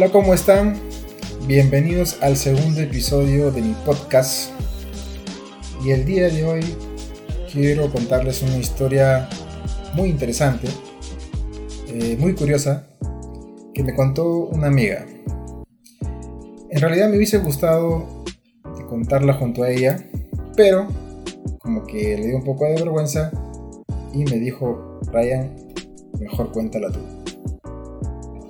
Hola, ¿cómo están? Bienvenidos al segundo episodio de mi podcast. Y el día de hoy quiero contarles una historia muy interesante, eh, muy curiosa, que me contó una amiga. En realidad me hubiese gustado contarla junto a ella, pero como que le dio un poco de vergüenza y me dijo, Ryan, mejor cuéntala tú.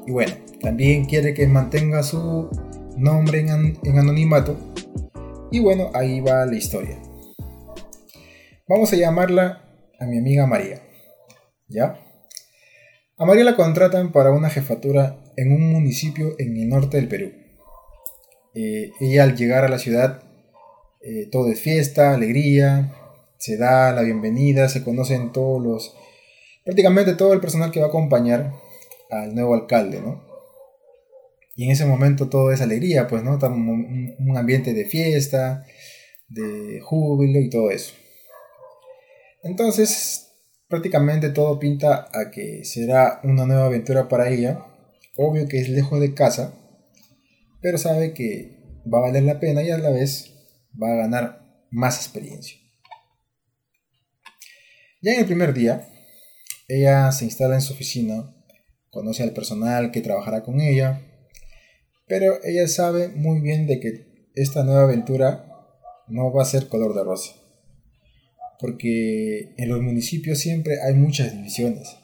Y bueno, también quiere que mantenga su nombre en, anonimato. Y bueno, ahí va la historia. Vamos a llamarla a mi amiga María. ¿Ya? A María la contratan para una jefatura en un municipio en el norte del Perú. Eh, ella al llegar a la ciudad, eh, todo es fiesta, alegría, se da la bienvenida, se conocen todos los, prácticamente todo el personal que va a acompañar al nuevo alcalde, ¿no? Y en ese momento todo es alegría, pues, ¿no? Un, un ambiente de fiesta, de júbilo y todo eso. Entonces, prácticamente todo pinta a que será una nueva aventura para ella. Obvio que es lejos de casa, pero sabe que va a valer la pena y a la vez va a ganar más experiencia. Ya en el primer día, ella se instala en su oficina, conoce al personal que trabajará con ella, pero ella sabe muy bien de que esta nueva aventura no va a ser color de rosa. Porque en los municipios siempre hay muchas divisiones.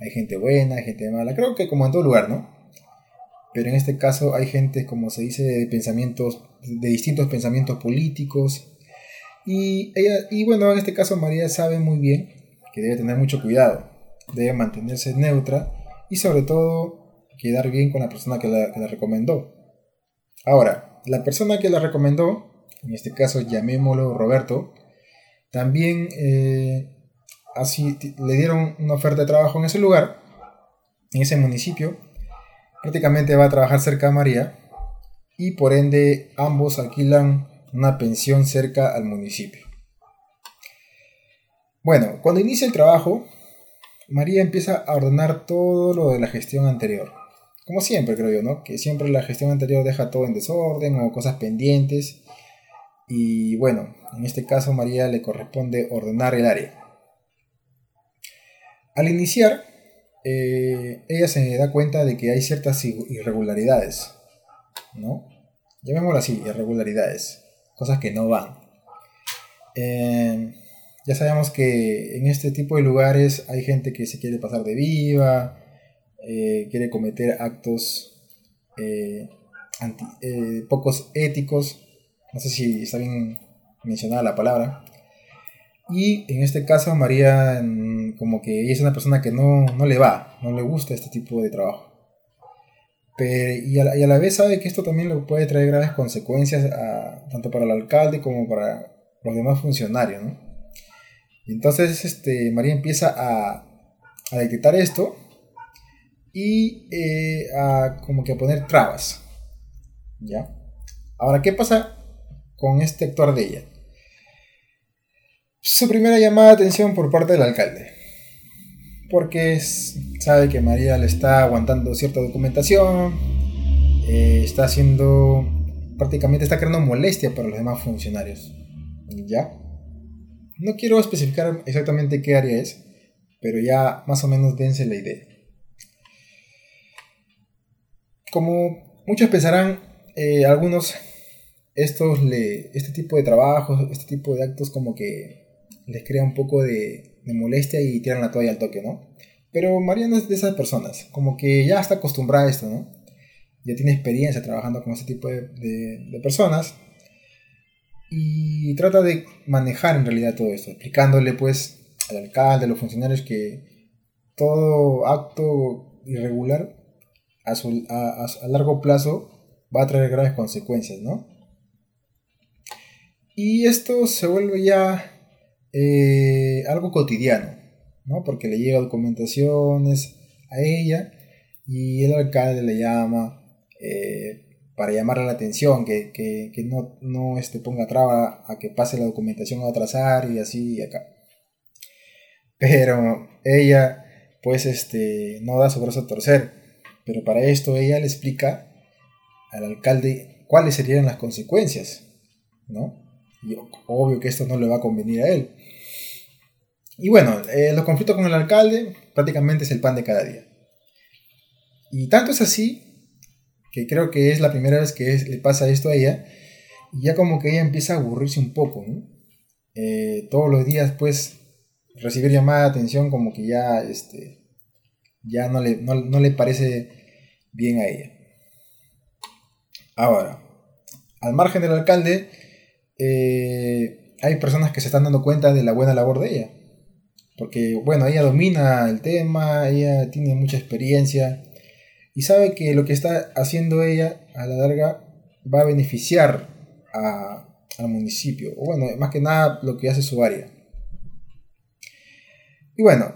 Hay gente buena, hay gente mala, creo que como en todo lugar, ¿no? Pero en este caso hay gente, como se dice, de pensamientos, de distintos pensamientos políticos. Y ella, y bueno, en este caso María sabe muy bien que debe tener mucho cuidado, debe mantenerse neutra y sobre todo quedar bien con la persona que la, recomendó. Ahora, la persona que la recomendó, en este caso llamémoslo Roberto, también eh, así le dieron una oferta de trabajo en ese lugar, en ese municipio. Prácticamente va a trabajar cerca de María y por ende ambos alquilan una pensión cerca al municipio. Bueno, cuando inicia el trabajo, María empieza a ordenar todo lo de la gestión anterior. Como siempre, creo yo, ¿no? Que siempre la gestión anterior deja todo en desorden o cosas pendientes. Y bueno, en este caso María le corresponde ordenar el área. Al iniciar, eh, ella se da cuenta de que hay ciertas irregularidades, ¿no? Llamémoslo así, irregularidades, cosas que no van. Eh, ya sabemos que en este tipo de lugares hay gente que se quiere pasar de viva, eh, quiere cometer actos eh, eh, pocos éticos, no sé si está bien mencionada la palabra. Y en este caso María como que es una persona que no, le va, no le gusta este tipo de trabajo. y, a la, vez sabe que esto también le puede traer graves consecuencias tanto para el alcalde como para los demás funcionarios, ¿no? Entonces este, María empieza a, detectar esto y eh, a como que a poner trabas. ¿Ya? Ahora, ¿qué pasa con este actuar de ella? Su primera llamada de atención por parte del alcalde. Porque sabe que María le está aguantando cierta documentación, eh, está haciendo, prácticamente está creando molestia para los demás funcionarios. ¿Ya? No quiero especificar exactamente qué área es, pero ya más o menos dense la idea. Como muchos pensarán, eh, algunos estos le, este tipo de trabajos, este tipo de actos como que les crea un poco de, molestia y tiran la toalla al toque, ¿no? Pero Mariana es de esas personas, como que ya está acostumbrada a esto, ¿no? Ya tiene experiencia trabajando con este tipo de, de personas y trata de manejar en realidad todo esto, explicándole pues al alcalde, a los funcionarios que todo acto irregular a, a, largo plazo va a traer graves consecuencias, ¿no? Y esto se vuelve ya eh, algo cotidiano, ¿no? Porque le llega documentaciones a ella y el alcalde le llama, eh, para llamarle la atención, que, que, que no, no este, ponga traba a que pase la documentación a otras áreas y así y acá. Pero ella, pues, este, no da su brazo a torcer. Pero para esto ella le explica al alcalde cuáles serían las consecuencias, ¿no? Y obvio que esto no le va a convenir a él. Y bueno, eh, los conflictos con el alcalde prácticamente es el pan de cada día. Y tanto es así que creo que es la primera vez que le pasa esto a ella. Y ya como que ella empieza a aburrirse un poco, ¿no? Eh, todos los días, pues, recibir llamada de atención como que ya, este, ya no le, no le parece bien a ella. Ahora, al margen del alcalde, eh, hay personas que se están dando cuenta de la buena labor de ella. Porque, bueno, ella domina el tema, ella tiene mucha experiencia y sabe que lo que está haciendo ella a la larga va a beneficiar al municipio. O bueno, más que nada lo que hace su área. Y bueno,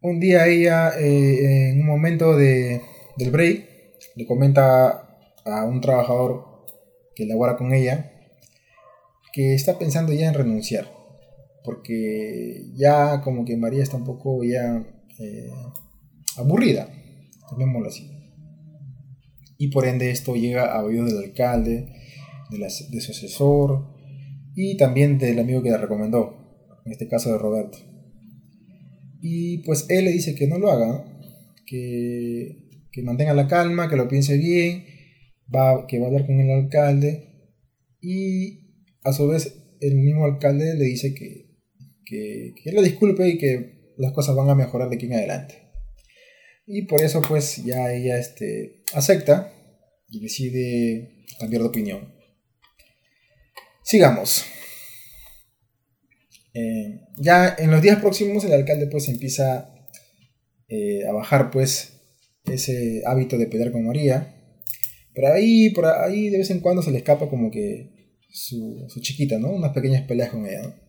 un día ella, eh, en un momento de, del break, le comenta a un trabajador que labora con ella que está pensando ya en renunciar porque ya como que María está un poco ya eh, aburrida, llamémoslo así. Y por ende esto llega a oídos del alcalde, de, de su asesor y también del amigo que la recomendó, en este caso de Roberto. Y pues él le dice que no lo haga, que, que mantenga la calma, que lo piense bien va, que va a hablar con el alcalde y a su vez el mismo alcalde le dice que, que, que le disculpe y que las cosas van a mejorar de aquí en adelante. Y por eso pues ya ella este, acepta y decide cambiar de opinión. Sigamos. Eh, ya en los días próximos el alcalde pues empieza eh, a bajar pues ese hábito de pelear con María pero ahí, por ahí de vez en cuando se le escapa como que su, chiquita, ¿no? Unas pequeñas peleas con ella,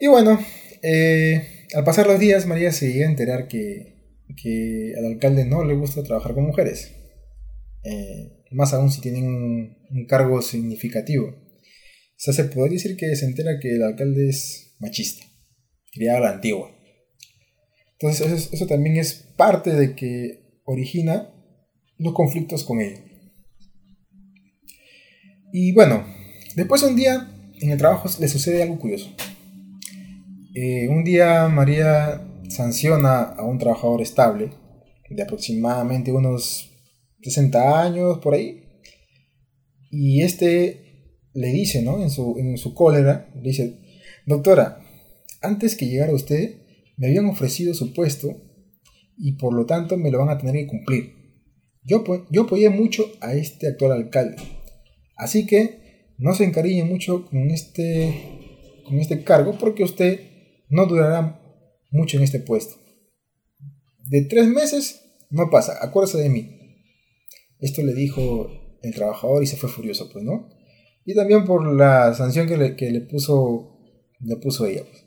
Y bueno, eh, al pasar los días, María se llega a enterar que, al alcalde no le gusta trabajar con mujeres. Eh, más aún si tienen un, cargo significativo. O sea, se podría decir que se entera que el alcalde es machista, criado a la antigua. Entonces eso también es parte de que origina los conflictos con ella. Y bueno, después un día en el trabajo le sucede algo curioso. Eh, un día María sanciona a un trabajador estable de aproximadamente unos 60 años por ahí. Y este le dice, ¿no? En su, en su cólera, le dice, doctora, antes que llegara usted, me habían ofrecido su puesto y por lo tanto me lo van a tener que cumplir. Yo, apoyé mucho a este actual alcalde. Así que no se encariñe mucho con este, con este cargo porque usted no durará mucho en este puesto. De tres meses no pasa, acuérdese de mí. Esto le dijo el trabajador y se fue furioso, pues, ¿no? Y también por la sanción que le, que le puso, le puso ella. Pues.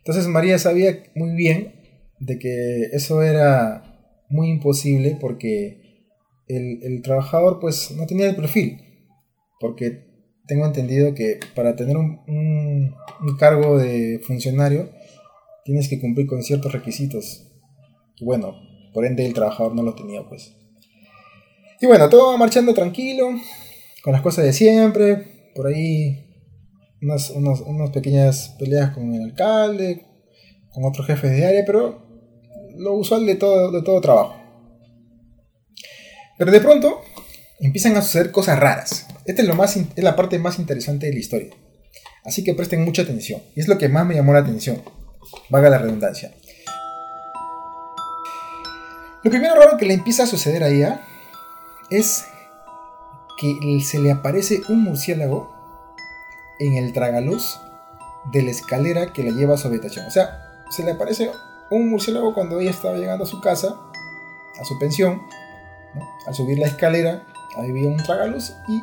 Entonces María sabía muy bien de que eso era muy imposible porque el, trabajador pues no tenía el perfil. Porque tengo entendido que para tener un, un, cargo de funcionario tienes que cumplir con ciertos requisitos. Y bueno, por ende el trabajador no lo tenía pues. Y bueno, todo va marchando tranquilo, con las cosas de siempre, por ahí unas, unas pequeñas peleas con el alcalde, con otros jefes de área, pero lo usual de todo, de todo trabajo. Pero de pronto empiezan a suceder cosas raras. Esta es, lo más, es la parte más interesante de la historia. Así que presten mucha atención. Y es lo que más me llamó la atención. Vaga la redundancia. Lo primero raro que le empieza a suceder a ella es que se le aparece un murciélago en el tragaluz de la escalera que la lleva a su habitación. O sea, se le aparece un murciélago cuando ella estaba llegando a su casa, a su pensión. Al subir la escalera, había un tragaluz y,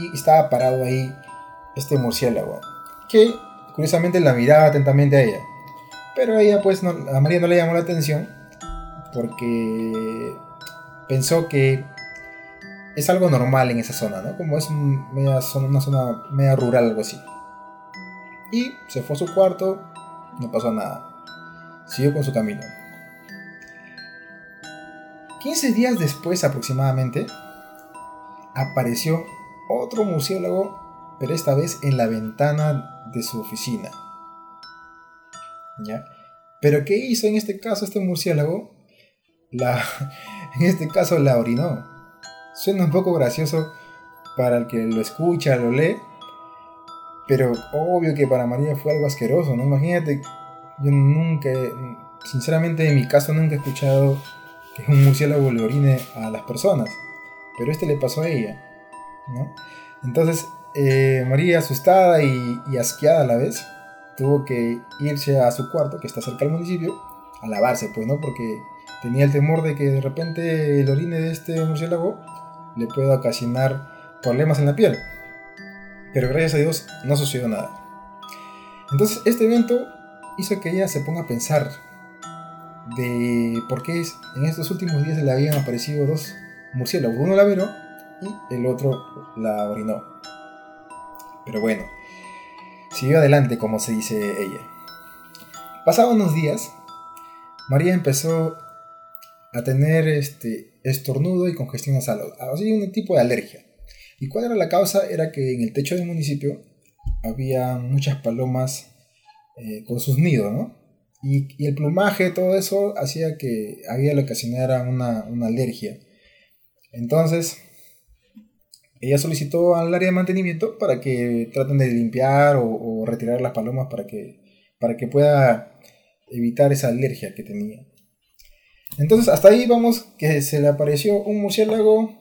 y estaba parado ahí este murciélago. Que curiosamente la miraba atentamente a ella. Pero ella, pues, a María no le llamó la atención porque pensó que es algo normal en esa zona, ¿no? Como es una zona media rural, algo así. Y se fue a su cuarto, no pasó nada siguió con su camino. 15 días después aproximadamente, apareció otro murciélago, pero esta vez en la ventana de su oficina. ¿Ya? Pero ¿qué hizo en este caso este murciélago? La, en este caso la orinó. Suena un poco gracioso para el que lo escucha, lo lee, pero obvio que para María fue algo asqueroso, ¿no? Imagínate, yo nunca, sinceramente en mi caso nunca he escuchado que un murciélago le orine a las personas, pero este le pasó a ella, ¿no? Entonces, eh, María, asustada y, y, asqueada a la vez, tuvo que irse a su cuarto, que está cerca del municipio, a lavarse, pues, ¿no? Porque tenía el temor de que de repente el orine de este murciélago le pueda ocasionar problemas en la piel. Pero gracias a Dios no sucedió nada. Entonces, este evento hizo que ella se ponga a pensar de por qué en estos últimos días le habían aparecido dos murciélagos. Uno la viró y el otro la orinó. Pero bueno, siguió adelante como se dice ella. Pasados unos días, María empezó a tener este estornudo y congestión nasal, así un tipo de alergia. ¿Y cuál era la causa? Era que en el techo del municipio había muchas palomas eh, con sus nidos, ¿no? Y, el plumaje, todo eso, hacía que había lo que ocasionara una, una alergia. Entonces, ella solicitó al área de mantenimiento para que traten de limpiar o, retirar las palomas para que, para que pueda evitar esa alergia que tenía. Entonces hasta ahí vamos que se le apareció un murciélago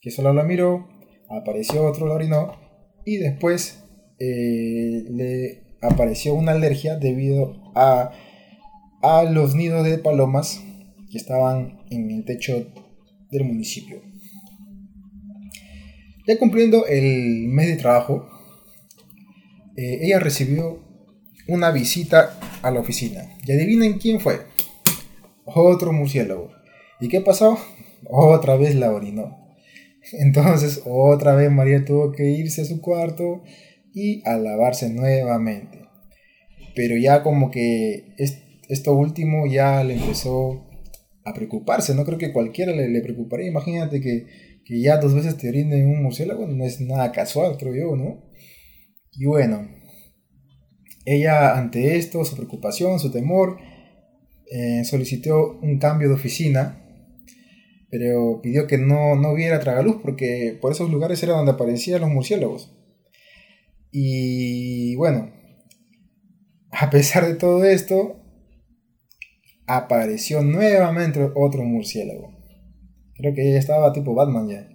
que solo la miró, apareció otro la orinó y después eh, le apareció una alergia debido a, a los nidos de palomas que estaban en el techo del municipio. Ya cumpliendo el mes de trabajo, eh, ella recibió una visita a la oficina. Y adivinen quién fue. Otro murciélago. ¿Y qué pasó? Otra vez la orinó. Entonces, otra vez María tuvo que irse a su cuarto y a lavarse nuevamente. Pero ya como que esto último ya le empezó a preocuparse. No creo que cualquiera le, le preocuparía. Imagínate que que ya dos veces te orinen un murciélago no es nada casual, creo yo, ¿no? Y bueno, ella ante esto, su preocupación, su temor, eh, solicitó un cambio de oficina, pero pidió que no, no hubiera tragaluz porque por esos lugares era donde aparecían los murciélagos. Y bueno, a pesar de todo esto, apareció nuevamente otro murciélago. Creo que ella estaba tipo Batman ya.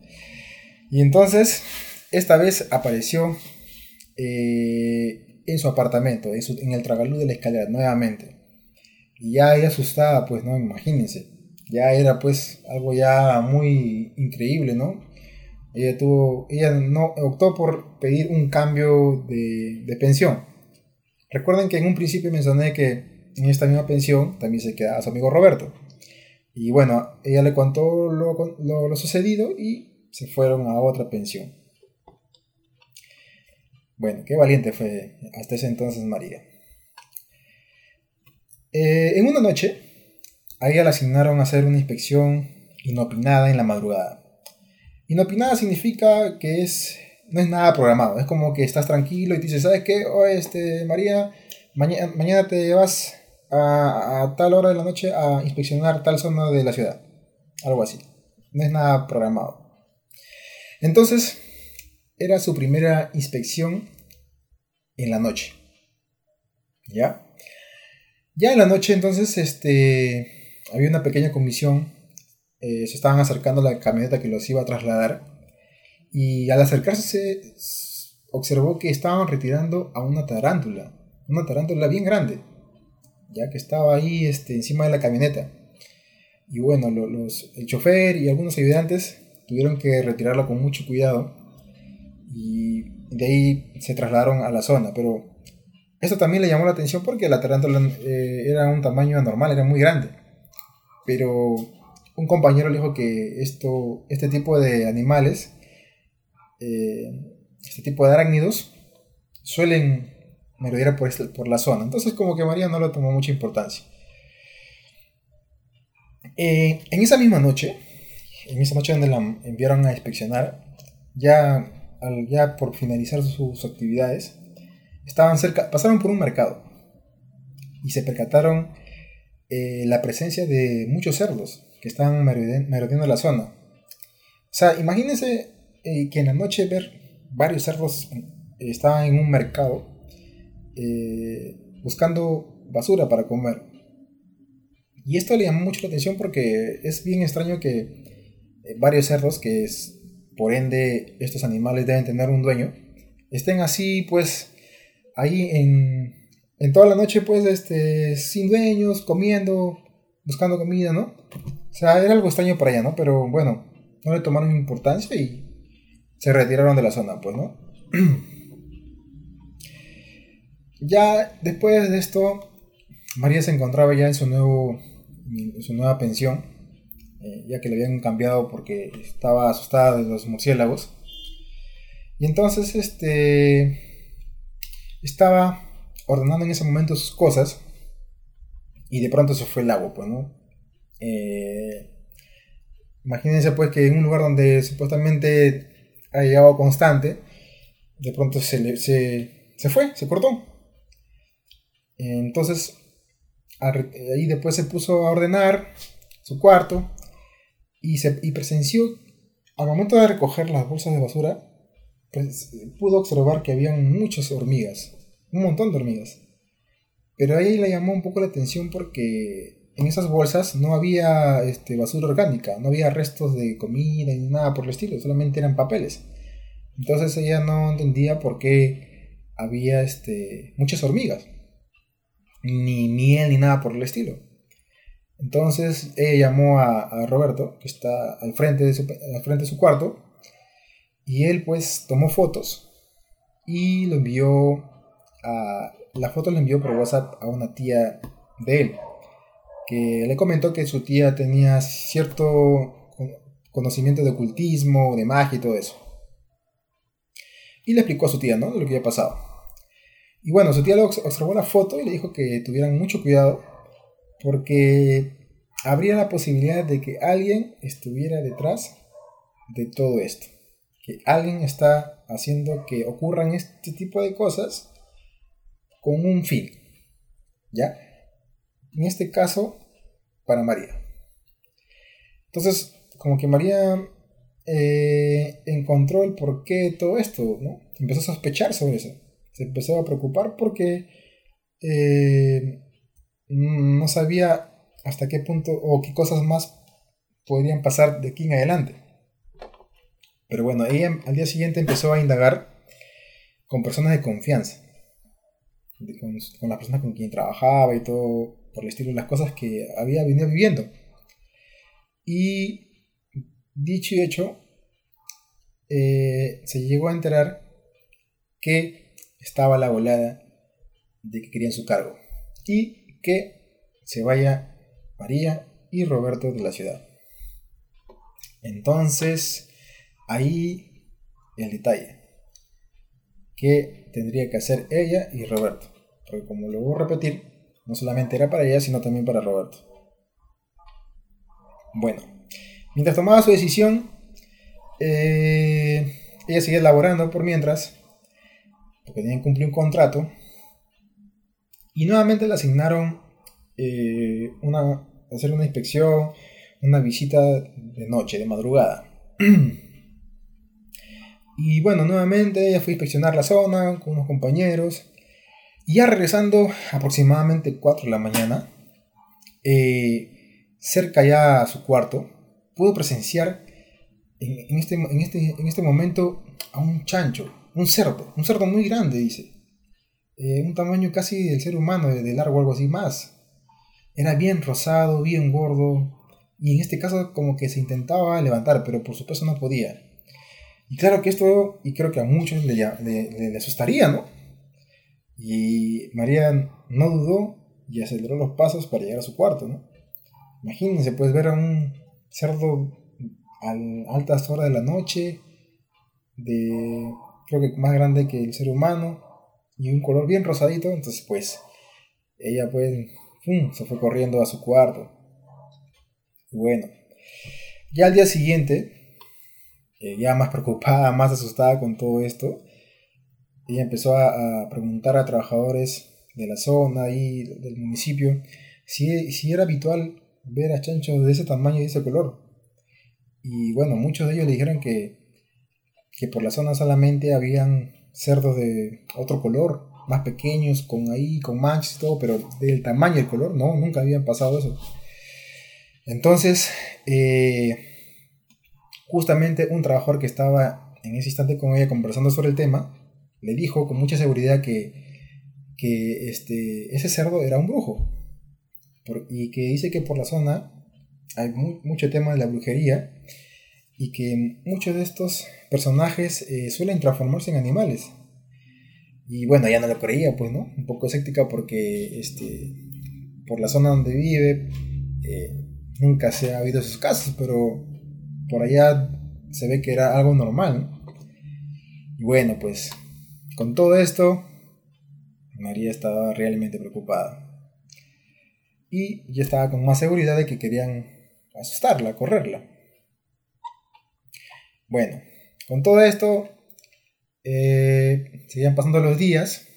Y entonces, esta vez apareció eh, en su apartamento, en, el tragaluz de la escalera, nuevamente. Y ya ella asustada, pues, ¿no? Imagínense. Ya era, pues, algo ya muy increíble, ¿no? Ella tuvo, ella no optó por pedir un cambio de, de pensión. Recuerden que en un principio mencioné que en esta misma pensión también se quedaba su amigo Roberto. Y bueno, ella le contó lo, sucedido y se fueron a otra pensión. Bueno, qué valiente fue hasta ese entonces María. Eh, en una noche, a ella le asignaron a hacer una inspección inopinada en la madrugada. Inopinada significa que es, no es nada programado, es como que estás tranquilo y te dices, ¿sabes qué? Oh, este, María, mañana, mañana te vas a, tal hora de la noche a inspeccionar tal zona de la ciudad. Algo así. No es nada programado. Entonces, era su primera inspección en la noche. ¿Ya? Ya en la noche entonces este, había una pequeña comisión. Eh, se estaban acercando a la camioneta que los iba a trasladar. Y al acercarse observó que estaban retirando a una tarántula. Una tarántula bien grande ya que estaba ahí este, encima de la camioneta. Y bueno, los, el chofer y algunos ayudantes tuvieron que retirarla con mucho cuidado y de ahí se trasladaron a la zona. Pero eso también le llamó la atención porque la tarántula eh, era un tamaño anormal, era muy grande. Pero un compañero le dijo que esto, este tipo de animales, eh, este tipo de arácnidos, suelen me por, este, por la zona. Entonces como que María no le tomó mucha importancia. Eh, en esa misma noche, en esa noche donde la enviaron a inspeccionar, ya, ya por finalizar sus, actividades, estaban cerca, pasaron por un mercado y se percataron eh, la presencia de muchos cerdos que estaban merodeando la zona. O sea, imagínense eh, que en la noche ver varios cerdos eh, estaban en un mercado buscando basura para comer. Y esto le llamó mucho la atención porque es bien extraño que varios cerdos, que por ende estos animales deben tener un dueño, estén así pues ahí en, en toda la noche pues este, sin dueños, comiendo, buscando comida, ¿no? O sea, era algo extraño para allá, ¿no? Pero bueno, no le tomaron importancia y se retiraron de la zona, pues, ¿no? ya después de esto, María se encontraba ya en su, nuevo, su nueva pensión eh, ya que le habían cambiado porque estaba asustada de los murciélagos. Y entonces, este, estaba ordenando en ese momento sus cosas y de pronto se fue el agua, pues, ¿no? Eh, imagínense pues que en un lugar donde supuestamente hay agua constante, de pronto se, se, se fue, se cortó. Entonces, ahí después se puso a ordenar su cuarto y, se, y presenció, al momento de recoger las bolsas de basura, pues, pudo observar que había muchas hormigas, un montón de hormigas. Pero ahí le llamó un poco la atención porque en esas bolsas no había este, basura orgánica, no había restos de comida ni nada por el estilo, solamente eran papeles. Entonces ella no entendía por qué había este, muchas hormigas, ni miel ni nada por el estilo. Entonces ella llamó a, Roberto, que está al frente, de su, al frente de su cuarto, y él pues tomó fotos y lo envió La foto la envió por WhatsApp a una tía de él, que le comentó que su tía tenía cierto conocimiento de ocultismo, de magia y todo eso. Y le explicó a su tía, ¿no? Lo que había pasado. Y bueno, su tía le observó la foto y le dijo que tuvieran mucho cuidado porque habría la posibilidad de que alguien estuviera detrás de todo esto. Que alguien está haciendo que ocurran este tipo de cosas con un fin. ¿Ya? En este caso, para María. Entonces, como que María eh, encontró el porqué de todo esto, ¿no? Empezó a sospechar sobre eso. Se empezó a preocupar porque eh, no sabía hasta qué punto o qué cosas más podrían pasar de aquí en adelante. Pero bueno, ella al día siguiente empezó a indagar con personas de confianza, con, con las personas con quien trabajaba y todo por el estilo de las cosas que había venido viviendo. Y dicho y hecho, eh, se llegó a enterar que estaba la volada de que querían su cargo y que se vaya María y Roberto de la ciudad. Entonces, ahí el detalle. ¿Qué tendría que hacer ella y Roberto? Porque como lo voy a repetir, no solamente era para ella, sino también para Roberto. Bueno, mientras tomaba su decisión, eh, ella seguía elaborando por mientras, porque tenían que cumplir un contrato, y nuevamente le asignaron eh, una, hacer una inspección, una visita de noche, de madrugada. y bueno, nuevamente ella fue a inspeccionar la zona con unos compañeros. Y ya regresando aproximadamente 4 de la mañana, eh, cerca ya a su cuarto, pudo presenciar en, este, en, este, en este momento a un chancho, un cerdo, un cerdo muy grande, dice. Eh, un tamaño casi del ser humano, de largo, algo así más. Era bien rosado, bien gordo, y en este caso como que se intentaba levantar, pero por supuesto no podía. Y claro que esto, y creo que a muchos le, le, asustaría, ¿no? Y María no dudó y aceleró los pasos para llegar a su cuarto, ¿no? Imagínense, puedes ver a un cerdo a altas horas de la noche, de creo que más grande que el ser humano, y un color bien rosadito, entonces pues ella pues se fue corriendo a su cuarto. Y bueno, Ya al día siguiente, eh, ya más preocupada, más asustada con todo esto, ella empezó a, preguntar a trabajadores de la zona y del municipio si, si era habitual ver a chanchos de ese tamaño y ese color. Y bueno, muchos de ellos le dijeron que, que por la zona solamente habían cerdos de otro color, más pequeños, con ahí, con manchas y todo, pero del tamaño y el color, no, nunca habían pasado eso. Entonces, eh, justamente un trabajador que estaba en ese instante con ella conversando sobre el tema, le dijo con mucha seguridad que, que este, ese cerdo era un brujo. y que dice que por la zona hay mucho tema de la brujería y que muchos de estos personajes eh, suelen transformarse en animales. Y bueno, ya no lo creía, pues, ¿no? Un poco escéptica porque este, por la zona donde vive eh, nunca se ha habido esos casos, pero por allá se ve que era algo normal. Y bueno, pues con todo esto, María estaba realmente preocupada. Y ya estaba con más seguridad de que querían asustarla, correrla. Bueno, con todo esto, eh, seguían pasando los días.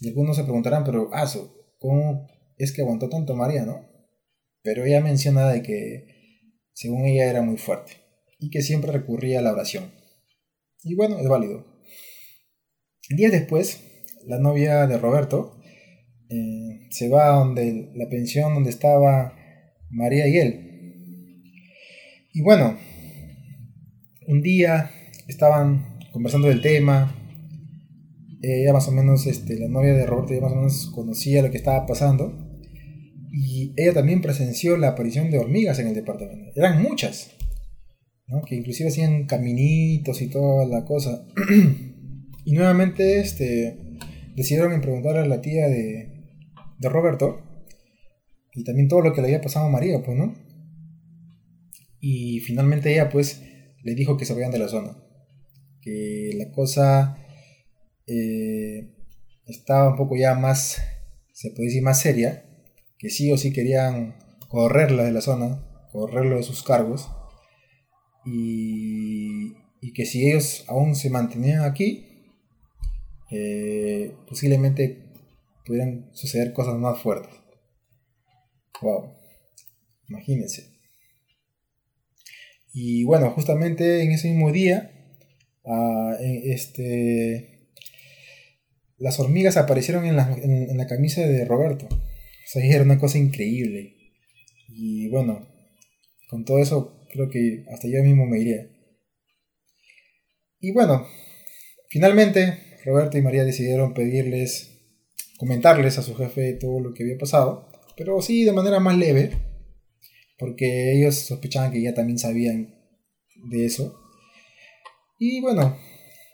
Y algunos se preguntarán, pero, Aso, ¿cómo es que aguantó tanto María, no? Pero ella menciona de que, según ella, era muy fuerte. Y que siempre recurría a la oración. Y bueno, es válido. Días después, la novia de Roberto eh, se va a donde la pensión donde estaba María y él. Y bueno, un día estaban conversando del tema. Ella más o menos, este, la novia de Roberto, ya más o menos conocía lo que estaba pasando. Y ella también presenció la aparición de hormigas en el departamento. Eran muchas, que inclusive hacían caminitos y toda la cosa. Y nuevamente este, decidieron preguntar a la tía de, de Roberto y también todo lo que le había pasado a María, pues, ¿no? Y finalmente ella, pues, le dijo que se vayan de la zona, que la cosa eh, estaba un poco ya más, se puede decir, más seria, que sí o sí querían correrla de la zona, correrlo de sus cargos, y, y que si ellos aún se mantenían aquí, eh, posiblemente pudieran suceder cosas más fuertes. Wow, imagínense. Y bueno, justamente en ese mismo día, ah, este, las hormigas aparecieron en la, camisa de Roberto. Era una cosa increíble. Y bueno, con todo eso creo que hasta yo mismo me iría. Y bueno, finalmente Roberto y María decidieron pedirles, comentarles a su jefe todo lo que había pasado, pero sí de manera más leve, porque ellos sospechaban que ya también sabían de eso. Y bueno,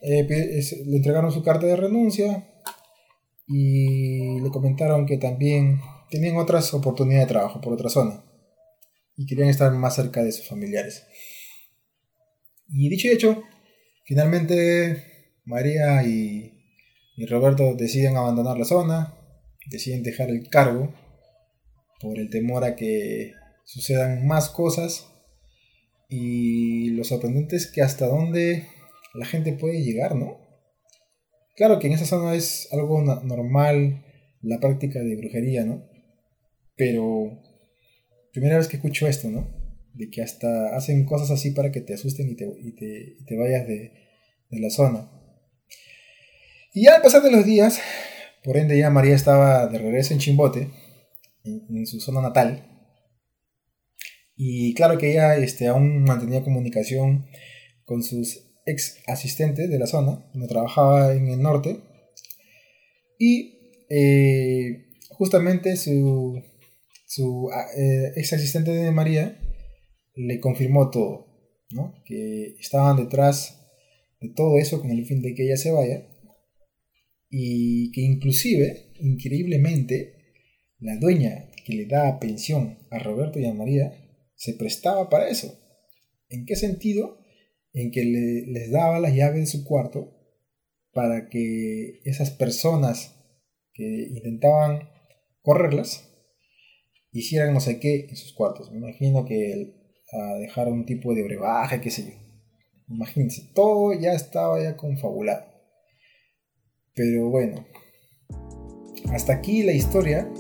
eh, le entregaron su carta de renuncia y le comentaron que también tenían otras oportunidades de trabajo por otra zona y querían estar más cerca de sus familiares. Y dicho y hecho, finalmente María y, Roberto deciden abandonar la zona, deciden dejar el cargo por el temor a que sucedan más cosas y lo sorprendente es que hasta dónde la gente puede llegar, ¿no? Claro que en esa zona es algo normal la práctica de brujería, ¿no? Pero primera vez que escucho esto, ¿no? De que hasta hacen cosas así para que te asusten y te, vayas de la zona. Y ya al pasar de los días, por ende ya María estaba de regreso en Chimbote, en, su zona natal. Y claro que ella este, aún mantenía comunicación con sus ex asistentes de la zona, donde trabajaba en el norte. Y eh, justamente su, su eh, ex asistente de María le confirmó todo, ¿no? que estaban detrás de todo eso con el fin de que ella se vaya y que inclusive, increíblemente, la dueña que le da pensión a Roberto y a María se prestaba para eso. ¿En qué sentido? En que les daba las llaves de su cuarto para que esas personas que intentaban correrlas hicieran no sé qué en sus cuartos. Me imagino que a dejar un tipo de brebaje, qué sé yo. Imagínense, todo ya estaba ya confabulado. Pero bueno, hasta aquí la historia.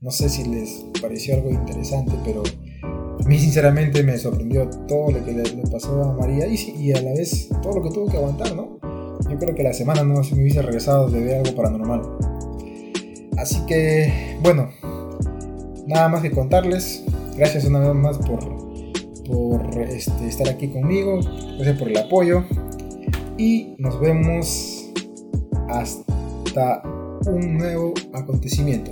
No sé si les pareció algo interesante, pero a mí sinceramente me sorprendió todo lo que le, pasó a María y, y, a la vez todo lo que tuvo que aguantar, ¿no? Yo creo que la semana no se me hubiese regresado de ver algo paranormal. Así que, bueno, nada más que contarles. Gracias una vez más por, por este, estar aquí conmigo. Gracias por el apoyo. Y nos vemos hasta un nuevo acontecimiento.